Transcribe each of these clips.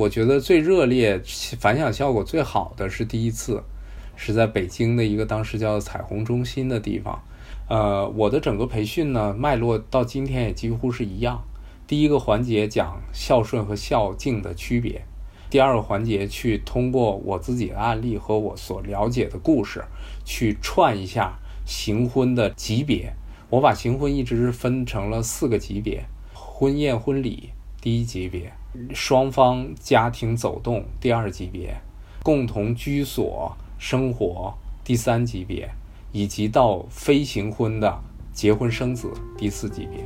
我觉得最热烈、反响效果最好的是第一次，是在北京的一个当时叫彩虹中心的地方。呃，我的整个培训呢，脉络到今天也几乎是一样。第一个环节讲孝顺和孝敬的区别，第二个环节去通过我自己的案例和我所了解的故事，去串一下行婚的级别。我把行婚一直是分成了四个级别：婚宴婚礼第一级别，双方家庭走动第二级别，共同居所生活第三级别。以及到非行婚的结婚生子第四级别。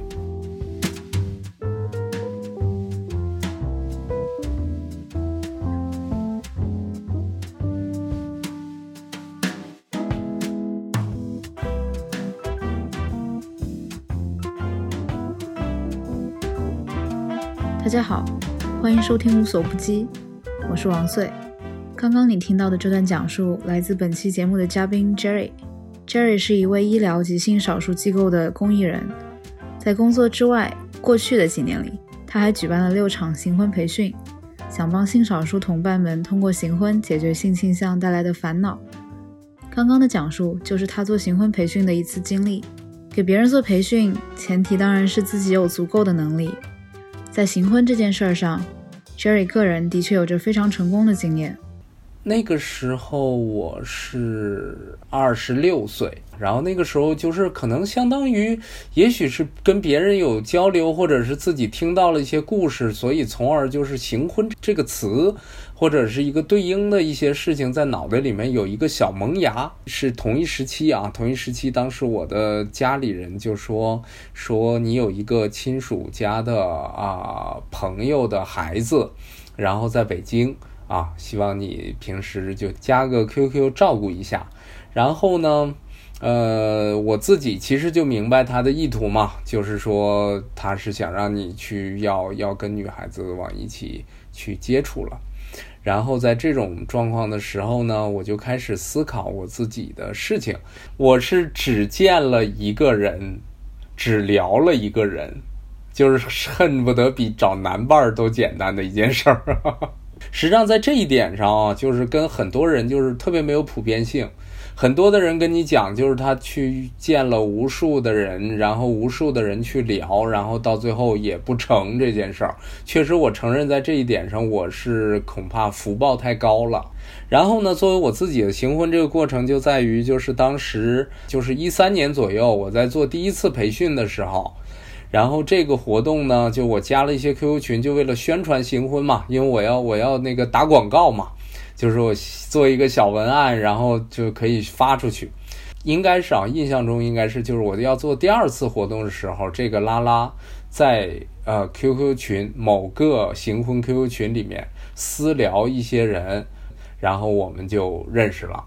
大家好，欢迎收听无所不击，我是王穗。刚刚你听到的这段讲述来自本期节目的嘉宾 Jerry。Jerry 是一位医疗及性少数机构的公益人，在工作之外，过去的几年里，他还举办了六场行婚培训，想帮性少数同伴们通过行婚解决性倾向带来的烦恼。刚刚的讲述就是他做行婚培训的一次经历。给别人做培训，前提当然是自己有足够的能力。在行婚这件事儿上，Jerry 个人的确有着非常成功的经验。那个时候我是二十六岁，然后那个时候就是可能相当于，也许是跟别人有交流，或者是自己听到了一些故事，所以从而就是“行婚”这个词，或者是一个对应的一些事情，在脑袋里面有一个小萌芽。是同一时期啊，同一时期，当时我的家里人就说说你有一个亲属家的啊朋友的孩子，然后在北京。啊，希望你平时就加个 QQ 照顾一下，然后呢，呃，我自己其实就明白他的意图嘛，就是说他是想让你去要要跟女孩子往一起去接触了，然后在这种状况的时候呢，我就开始思考我自己的事情，我是只见了一个人，只聊了一个人，就是恨不得比找男伴都简单的一件事儿。实际上，在这一点上啊，就是跟很多人就是特别没有普遍性。很多的人跟你讲，就是他去见了无数的人，然后无数的人去聊，然后到最后也不成这件事儿。确实，我承认在这一点上，我是恐怕福报太高了。然后呢，作为我自己的行婚这个过程，就在于就是当时就是一三年左右，我在做第一次培训的时候。然后这个活动呢，就我加了一些 QQ 群，就为了宣传行婚嘛，因为我要我要那个打广告嘛，就是我做一个小文案，然后就可以发出去。应该是啊，印象中应该是，就是我要做第二次活动的时候，这个拉拉在呃 QQ 群某个行婚 QQ 群里面私聊一些人，然后我们就认识了，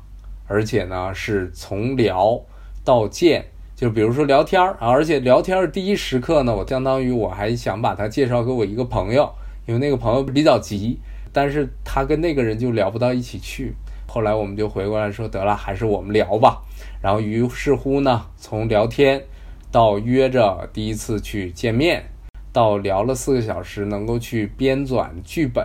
而且呢是从聊到见。就比如说聊天儿啊，而且聊天儿第一时刻呢，我相当于我还想把他介绍给我一个朋友，因为那个朋友比较急，但是他跟那个人就聊不到一起去。后来我们就回过来说，得了，还是我们聊吧。然后于是乎呢，从聊天到约着第一次去见面，到聊了四个小时，能够去编纂剧本，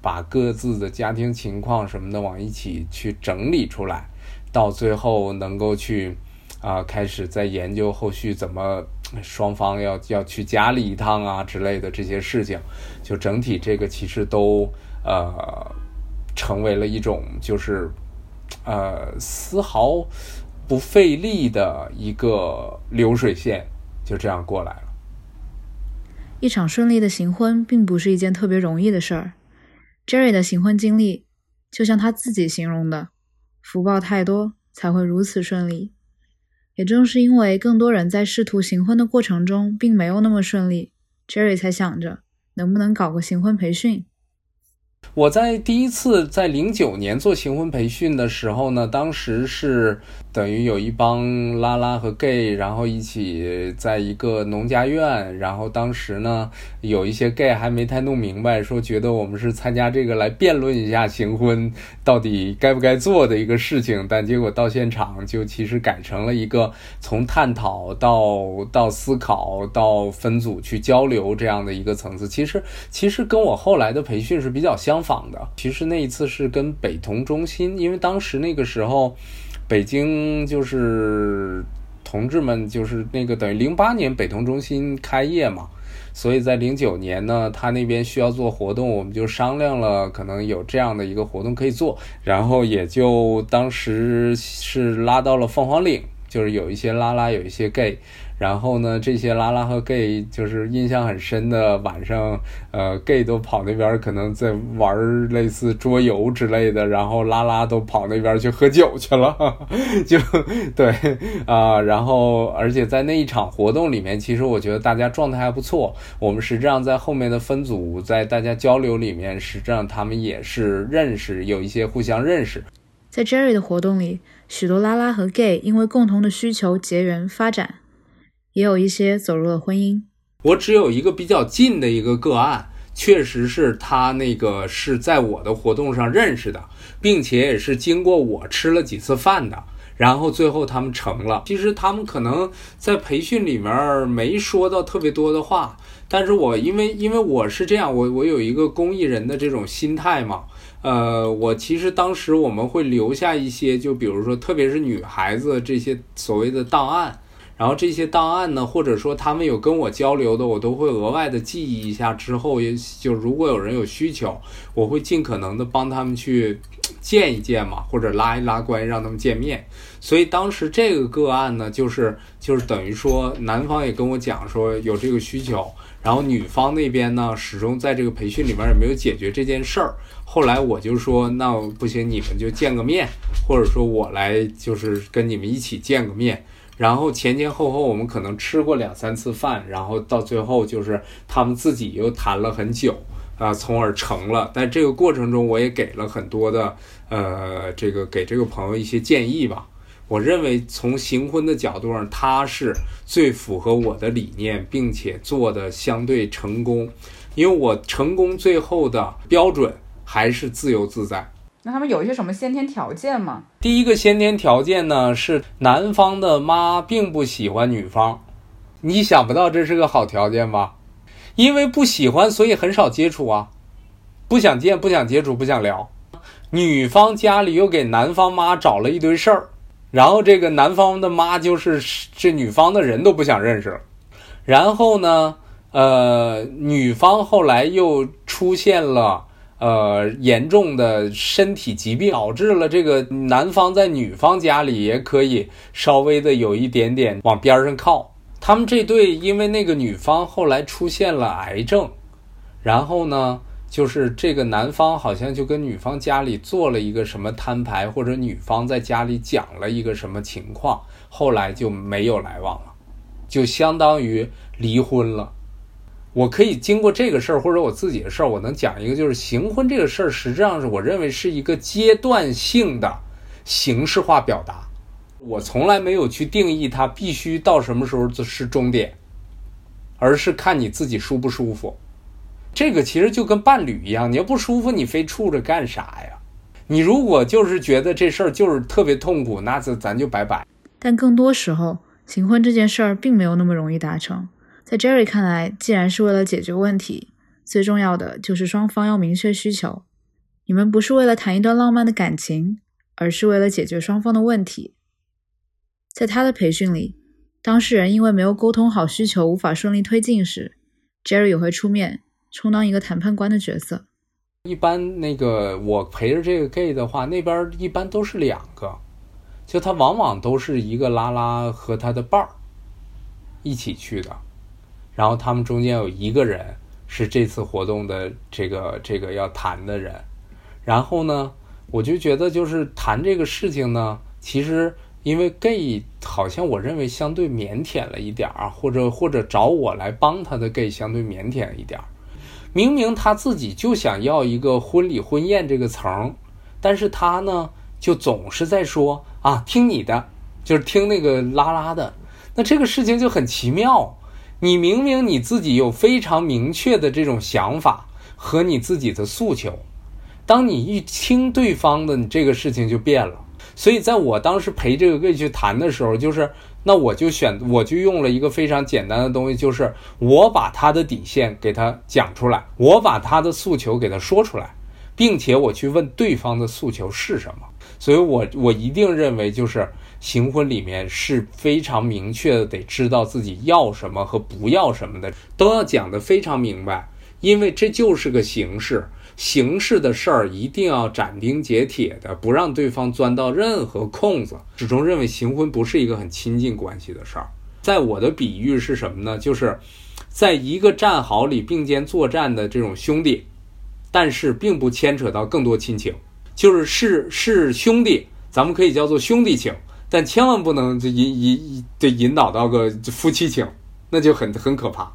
把各自的家庭情况什么的往一起去整理出来，到最后能够去。啊，开始在研究后续怎么双方要要去家里一趟啊之类的这些事情，就整体这个其实都呃成为了一种就是呃丝毫不费力的一个流水线，就这样过来了。一场顺利的行婚并不是一件特别容易的事儿。Jerry 的行婚经历，就像他自己形容的，福报太多才会如此顺利。也正是因为更多人在试图行婚的过程中并没有那么顺利，Jerry 才想着能不能搞个行婚培训。我在第一次在零九年做行婚培训的时候呢，当时是等于有一帮拉拉和 gay，然后一起在一个农家院，然后当时呢有一些 gay 还没太弄明白，说觉得我们是参加这个来辩论一下行婚到底该不该做的一个事情，但结果到现场就其实改成了一个从探讨到到思考到分组去交流这样的一个层次。其实其实跟我后来的培训是比较像。相仿的。其实那一次是跟北同中心，因为当时那个时候，北京就是同志们就是那个等于零八年北同中心开业嘛。所以在零九年呢，他那边需要做活动，我们就商量了，可能有这样的一个活动可以做，然后也就当时是拉到了凤凰岭，就是有一些拉拉，有一些 gay。然后呢，这些拉拉和 gay 就是印象很深的晚上，呃，gay 都跑那边可能在玩类似桌游之类的，然后拉拉都跑那边去喝酒去了，就对啊。然后而且在那一场活动里面，其实我觉得大家状态还不错。我们实际上在后面的分组，在大家交流里面，实际上他们也是认识，有一些互相认识。在 Jerry 的活动里，许多拉拉和 gay 因为共同的需求结缘发展。也有一些走入了婚姻。我只有一个比较近的一个个案，确实是他那个是在我的活动上认识的，并且也是经过我吃了几次饭的，然后最后他们成了。其实他们可能在培训里面没说到特别多的话，但是我因为因为我是这样，我我有一个公益人的这种心态嘛，呃，我其实当时我们会留下一些，就比如说特别是女孩子这些所谓的档案。然后这些档案呢，或者说他们有跟我交流的，我都会额外的记忆一下。之后也就如果有人有需求，我会尽可能的帮他们去见一见嘛，或者拉一拉关系，让他们见面。所以当时这个个案呢，就是就是等于说男方也跟我讲说有这个需求，然后女方那边呢始终在这个培训里面也没有解决这件事儿。后来我就说那不行，你们就见个面，或者说我来就是跟你们一起见个面。然后前前后后我们可能吃过两三次饭，然后到最后就是他们自己又谈了很久啊，从而成了。但这个过程中我也给了很多的呃，这个给这个朋友一些建议吧。我认为从行婚的角度上，他是最符合我的理念，并且做的相对成功，因为我成功最后的标准还是自由自在。那他们有一些什么先天条件吗？第一个先天条件呢是男方的妈并不喜欢女方，你想不到这是个好条件吧？因为不喜欢，所以很少接触啊，不想见，不想接触，不想聊。女方家里又给男方妈找了一堆事儿，然后这个男方的妈就是这女方的人都不想认识。然后呢，呃，女方后来又出现了。呃，严重的身体疾病导致了这个男方在女方家里也可以稍微的有一点点往边上靠。他们这对因为那个女方后来出现了癌症，然后呢，就是这个男方好像就跟女方家里做了一个什么摊牌，或者女方在家里讲了一个什么情况，后来就没有来往了，就相当于离婚了。我可以经过这个事儿，或者我自己的事儿，我能讲一个，就是行婚这个事儿，实际上是我认为是一个阶段性的形式化表达。我从来没有去定义它必须到什么时候是终点，而是看你自己舒不舒服。这个其实就跟伴侣一样，你要不舒服，你非处着干啥呀？你如果就是觉得这事儿就是特别痛苦，那咱咱就拜拜。但更多时候，行婚这件事儿并没有那么容易达成。在 Jerry 看来，既然是为了解决问题，最重要的就是双方要明确需求。你们不是为了谈一段浪漫的感情，而是为了解决双方的问题。在他的培训里，当事人因为没有沟通好需求，无法顺利推进时，Jerry 也会出面充当一个谈判官的角色。一般那个我陪着这个 gay 的话，那边一般都是两个，就他往往都是一个拉拉和他的伴儿一起去的。然后他们中间有一个人是这次活动的这个这个要谈的人，然后呢，我就觉得就是谈这个事情呢，其实因为 gay 好像我认为相对腼腆了一点儿，或者或者找我来帮他的 gay 相对腼腆一点儿，明明他自己就想要一个婚礼婚宴这个层，但是他呢就总是在说啊听你的，就是听那个拉拉的，那这个事情就很奇妙。你明明你自己有非常明确的这种想法和你自己的诉求，当你一听对方的，你这个事情就变了。所以在我当时陪这个 gay 去谈的时候，就是那我就选，我就用了一个非常简单的东西，就是我把他的底线给他讲出来，我把他的诉求给他说出来，并且我去问对方的诉求是什么。所以我我一定认为，就是行婚里面是非常明确的，得知道自己要什么和不要什么的，都要讲得非常明白，因为这就是个形式。形式的事儿一定要斩钉截铁的，不让对方钻到任何空子。始终认为行婚不是一个很亲近关系的事儿。在我的比喻是什么呢？就是在一个战壕里并肩作战的这种兄弟，但是并不牵扯到更多亲情。就是是是兄弟，咱们可以叫做兄弟情，但千万不能引引得引导到个夫妻情，那就很很可怕。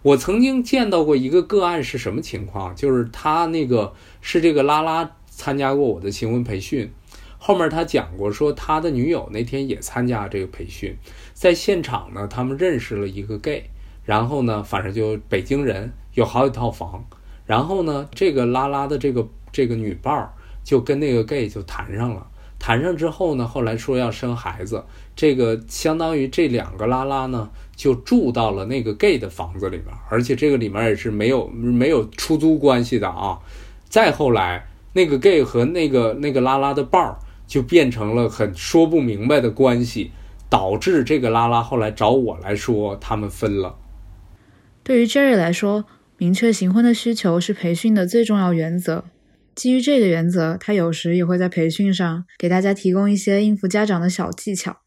我曾经见到过一个个案是什么情况？就是他那个是这个拉拉参加过我的新婚培训，后面他讲过说他的女友那天也参加这个培训，在现场呢，他们认识了一个 gay，然后呢，反正就北京人，有好几套房，然后呢，这个拉拉的这个这个女伴儿。就跟那个 gay 就谈上了，谈上之后呢，后来说要生孩子，这个相当于这两个拉拉呢就住到了那个 gay 的房子里面，而且这个里面也是没有没有出租关系的啊。再后来，那个 gay 和那个那个拉拉的伴儿就变成了很说不明白的关系，导致这个拉拉后来找我来说他们分了。对于 Jerry 来说，明确行婚的需求是培训的最重要原则。基于这个原则，他有时也会在培训上给大家提供一些应付家长的小技巧。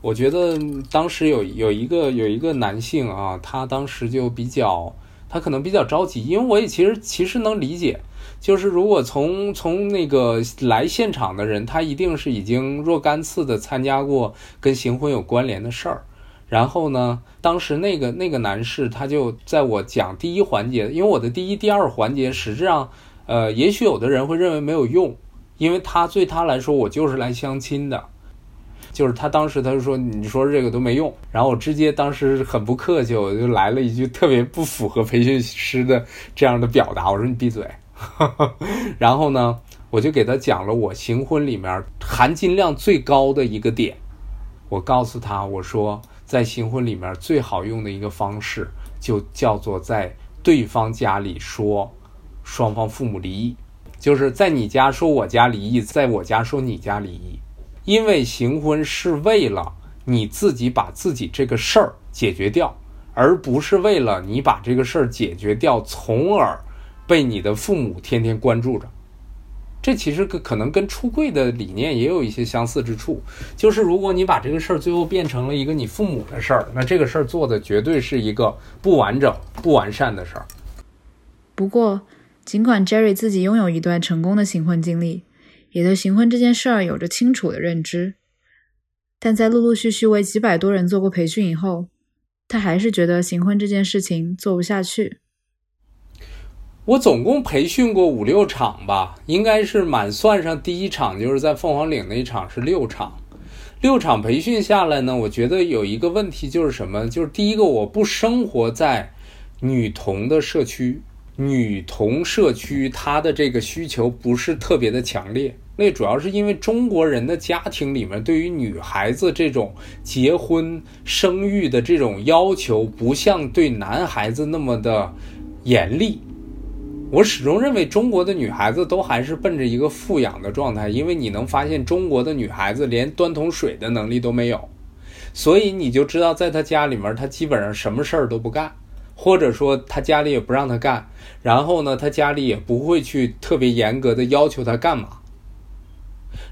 我觉得当时有有一个有一个男性啊，他当时就比较，他可能比较着急，因为我也其实其实能理解，就是如果从从那个来现场的人，他一定是已经若干次的参加过跟行婚有关联的事儿。然后呢，当时那个那个男士他就在我讲第一环节，因为我的第一、第二环节实质上。呃，也许有的人会认为没有用，因为他对他来说，我就是来相亲的，就是他当时他就说，你说这个都没用，然后我直接当时很不客气，我就来了一句特别不符合培训师的这样的表达，我说你闭嘴，然后呢，我就给他讲了我行婚里面含金量最高的一个点，我告诉他，我说在行婚里面最好用的一个方式，就叫做在对方家里说。双方父母离异，就是在你家说我家离异，在我家说你家离异，因为行婚是为了你自己把自己这个事儿解决掉，而不是为了你把这个事儿解决掉，从而被你的父母天天关注着。这其实可可能跟出柜的理念也有一些相似之处，就是如果你把这个事儿最后变成了一个你父母的事儿，那这个事儿做的绝对是一个不完整、不完善的事儿。不过。尽管 Jerry 自己拥有一段成功的行婚经历，也对行婚这件事儿有着清楚的认知，但在陆陆续续为几百多人做过培训以后，他还是觉得行婚这件事情做不下去。我总共培训过五六场吧，应该是满算上第一场就是在凤凰岭那一场是六场。六场培训下来呢，我觉得有一个问题就是什么？就是第一个，我不生活在女童的社区。女童社区，她的这个需求不是特别的强烈。那主要是因为中国人的家庭里面对于女孩子这种结婚生育的这种要求，不像对男孩子那么的严厉。我始终认为中国的女孩子都还是奔着一个富养的状态，因为你能发现中国的女孩子连端桶水的能力都没有，所以你就知道在她家里面，她基本上什么事儿都不干。或者说他家里也不让他干，然后呢，他家里也不会去特别严格的要求他干嘛。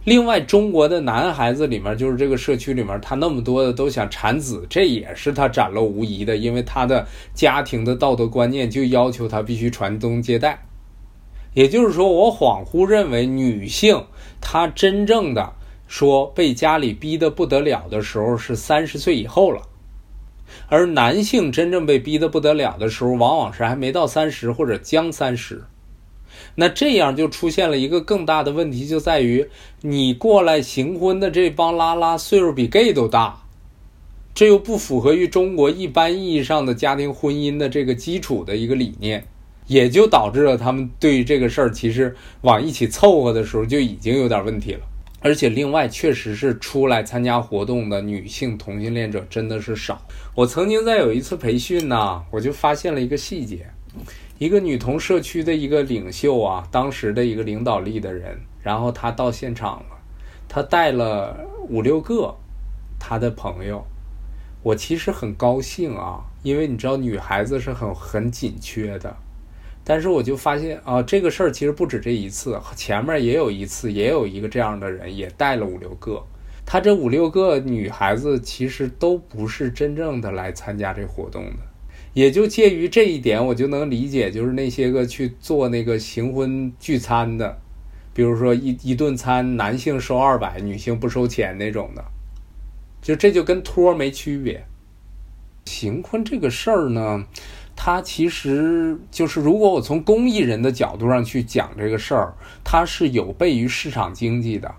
另外，中国的男孩子里面，就是这个社区里面，他那么多的都想产子，这也是他展露无遗的，因为他的家庭的道德观念就要求他必须传宗接代。也就是说，我恍惚认为，女性她真正的说被家里逼得不得了的时候，是三十岁以后了。而男性真正被逼得不得了的时候，往往是还没到三十或者将三十。那这样就出现了一个更大的问题，就在于你过来行婚的这帮拉拉岁数比 gay 都大，这又不符合于中国一般意义上的家庭婚姻的这个基础的一个理念，也就导致了他们对于这个事儿其实往一起凑合的时候就已经有点问题了。而且另外，确实是出来参加活动的女性同性恋者真的是少。我曾经在有一次培训呢，我就发现了一个细节，一个女同社区的一个领袖啊，当时的一个领导力的人，然后他到现场了，他带了五六个他的朋友，我其实很高兴啊，因为你知道女孩子是很很紧缺的，但是我就发现啊，这个事儿其实不止这一次，前面也有一次，也有一个这样的人也带了五六个，他这五六个女孩子其实都不是真正的来参加这活动的。也就介于这一点，我就能理解，就是那些个去做那个行婚聚餐的，比如说一一顿餐，男性收二百，女性不收钱那种的，就这就跟托没区别。行婚这个事儿呢，它其实就是如果我从公益人的角度上去讲这个事儿，它是有悖于市场经济的。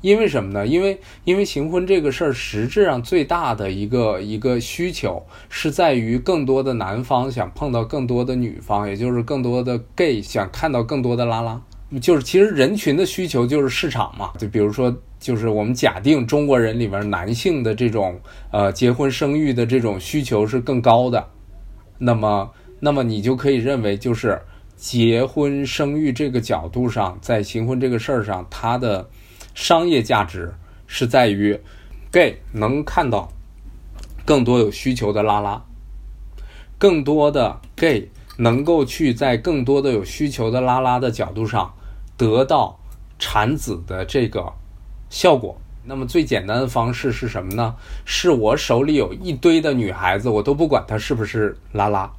因为什么呢？因为因为行婚这个事儿，实质上最大的一个一个需求是在于更多的男方想碰到更多的女方，也就是更多的 gay 想看到更多的拉拉，就是其实人群的需求就是市场嘛。就比如说，就是我们假定中国人里面男性的这种呃结婚生育的这种需求是更高的，那么那么你就可以认为，就是结婚生育这个角度上，在行婚这个事儿上，它的。商业价值是在于，gay 能看到更多有需求的拉拉，更多的 gay 能够去在更多的有需求的拉拉的角度上得到产子的这个效果。那么最简单的方式是什么呢？是我手里有一堆的女孩子，我都不管她是不是拉拉，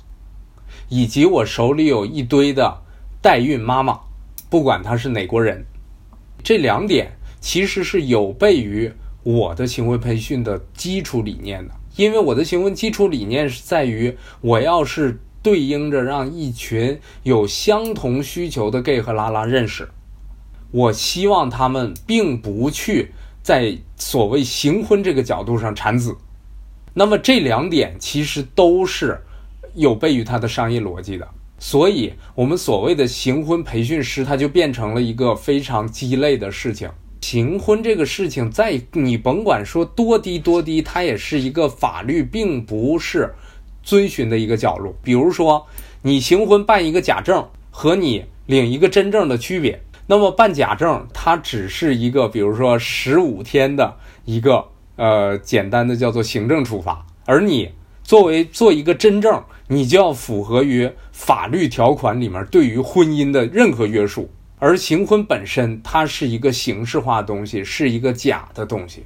以及我手里有一堆的代孕妈妈，不管她是哪国人，这两点。其实是有悖于我的行为培训的基础理念的，因为我的行为基础理念是在于，我要是对应着让一群有相同需求的 gay 和拉拉认识，我希望他们并不去在所谓行婚这个角度上产子，那么这两点其实都是有悖于他的商业逻辑的，所以我们所谓的行婚培训师，他就变成了一个非常鸡肋的事情。行婚这个事情，在你甭管说多低多低，它也是一个法律并不是遵循的一个角度。比如说，你行婚办一个假证和你领一个真证的区别，那么办假证它只是一个，比如说十五天的一个呃简单的叫做行政处罚，而你作为做一个真证，你就要符合于法律条款里面对于婚姻的任何约束。而行婚本身，它是一个形式化的东西，是一个假的东西。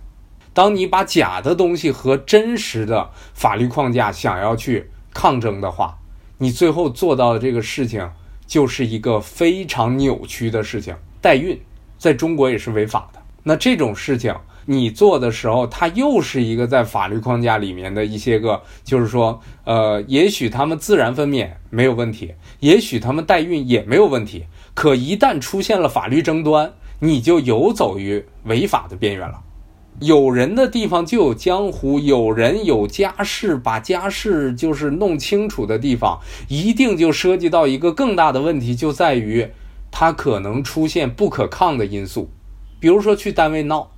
当你把假的东西和真实的法律框架想要去抗争的话，你最后做到的这个事情就是一个非常扭曲的事情。代孕在中国也是违法的。那这种事情你做的时候，它又是一个在法律框架里面的一些个，就是说，呃，也许他们自然分娩没有问题，也许他们代孕也没有问题。可一旦出现了法律争端，你就游走于违法的边缘了。有人的地方就有江湖，有人有家事，把家事就是弄清楚的地方，一定就涉及到一个更大的问题，就在于他可能出现不可抗的因素。比如说去单位闹，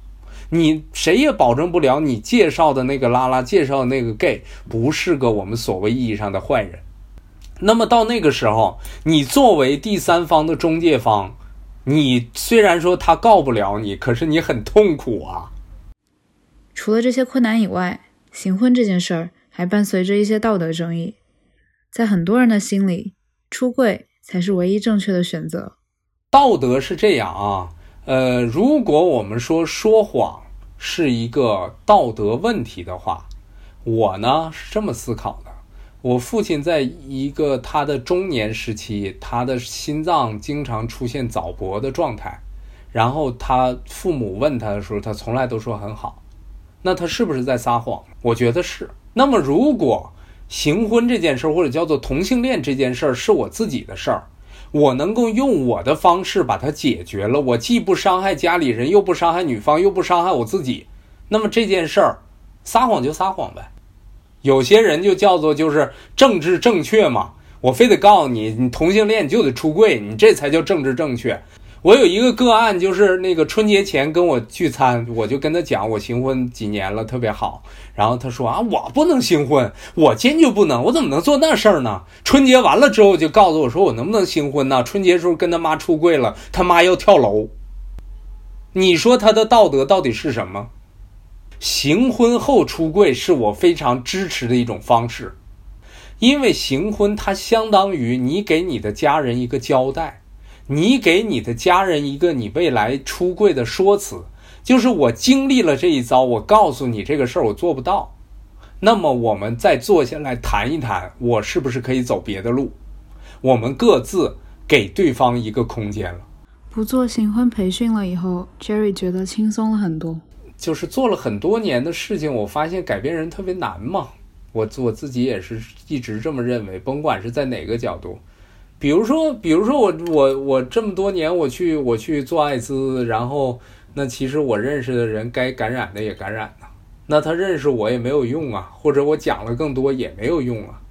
你谁也保证不了你介绍的那个拉拉，介绍的那个 gay 不是个我们所谓意义上的坏人。那么到那个时候，你作为第三方的中介方，你虽然说他告不了你，可是你很痛苦啊。除了这些困难以外，行婚这件事儿还伴随着一些道德争议。在很多人的心里，出柜才是唯一正确的选择。道德是这样啊，呃，如果我们说说谎是一个道德问题的话，我呢是这么思考的。我父亲在一个他的中年时期，他的心脏经常出现早搏的状态，然后他父母问他的时候，他从来都说很好。那他是不是在撒谎？我觉得是。那么如果行婚这件事儿，或者叫做同性恋这件事儿，是我自己的事儿，我能够用我的方式把它解决了，我既不伤害家里人，又不伤害女方，又不伤害我自己，那么这件事儿，撒谎就撒谎呗。有些人就叫做就是政治正确嘛，我非得告诉你，你同性恋就得出柜，你这才叫政治正确。我有一个个案，就是那个春节前跟我聚餐，我就跟他讲我新婚几年了，特别好。然后他说啊，我不能新婚，我坚决不能，我怎么能做那事儿呢？春节完了之后就告诉我说我能不能新婚呢？春节时候跟他妈出柜了，他妈要跳楼。你说他的道德到底是什么？行婚后出柜是我非常支持的一种方式，因为行婚它相当于你给你的家人一个交代，你给你的家人一个你未来出柜的说辞，就是我经历了这一遭，我告诉你这个事儿我做不到，那么我们再坐下来谈一谈，我是不是可以走别的路？我们各自给对方一个空间了。不做行婚培训了以后，Jerry 觉得轻松了很多。就是做了很多年的事情，我发现改变人特别难嘛。我我自己也是一直这么认为，甭管是在哪个角度。比如说，比如说我我我这么多年我去我去做艾滋，然后那其实我认识的人该感染的也感染了，那他认识我也没有用啊，或者我讲了更多也没有用啊。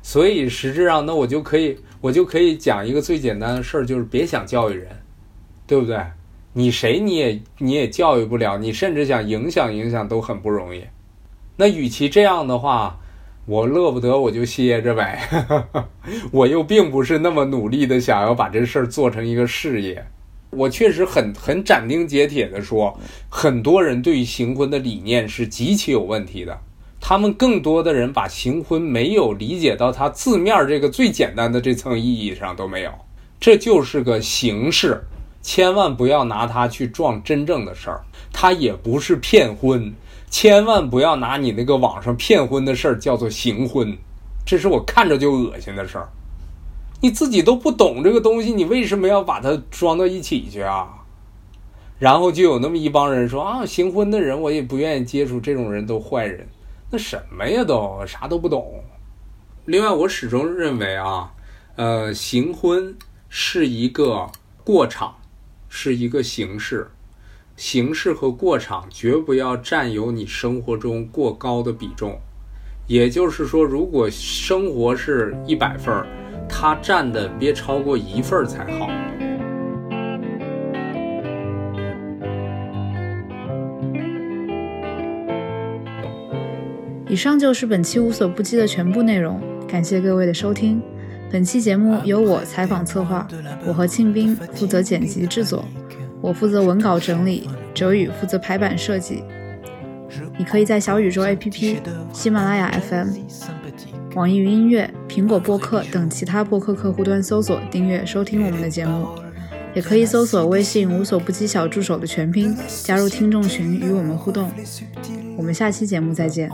所以实质上，那我就可以。我就可以讲一个最简单的事儿，就是别想教育人，对不对？你谁你也你也教育不了，你甚至想影响影响都很不容易。那与其这样的话，我乐不得我就歇着呗。我又并不是那么努力的想要把这事儿做成一个事业。我确实很很斩钉截铁的说，很多人对于行婚的理念是极其有问题的。他们更多的人把行婚没有理解到它字面这个最简单的这层意义上都没有，这就是个形式，千万不要拿它去撞真正的事儿。它也不是骗婚，千万不要拿你那个网上骗婚的事儿叫做行婚，这是我看着就恶心的事儿。你自己都不懂这个东西，你为什么要把它装到一起去啊？然后就有那么一帮人说啊，行婚的人我也不愿意接触，这种人都坏人。那什么呀，都啥都不懂。另外，我始终认为啊，呃，行婚是一个过场，是一个形式，形式和过场绝不要占有你生活中过高的比重。也就是说，如果生活是一百份儿，它占的别超过一份儿才好。以上就是本期无所不击的全部内容，感谢各位的收听。本期节目由我采访策划，我和庆斌负责剪辑制作，我负责文稿整理，哲宇负责排版设计。你可以在小宇宙 APP、喜马拉雅 FM、网易云音乐、苹果播客等其他播客客户端搜索订阅收听我们的节目，也可以搜索微信“无所不击小助手”的全拼，加入听众群与我们互动。我们下期节目再见。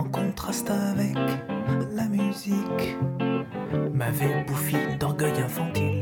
m'avait bouffi d'orgueil infantile.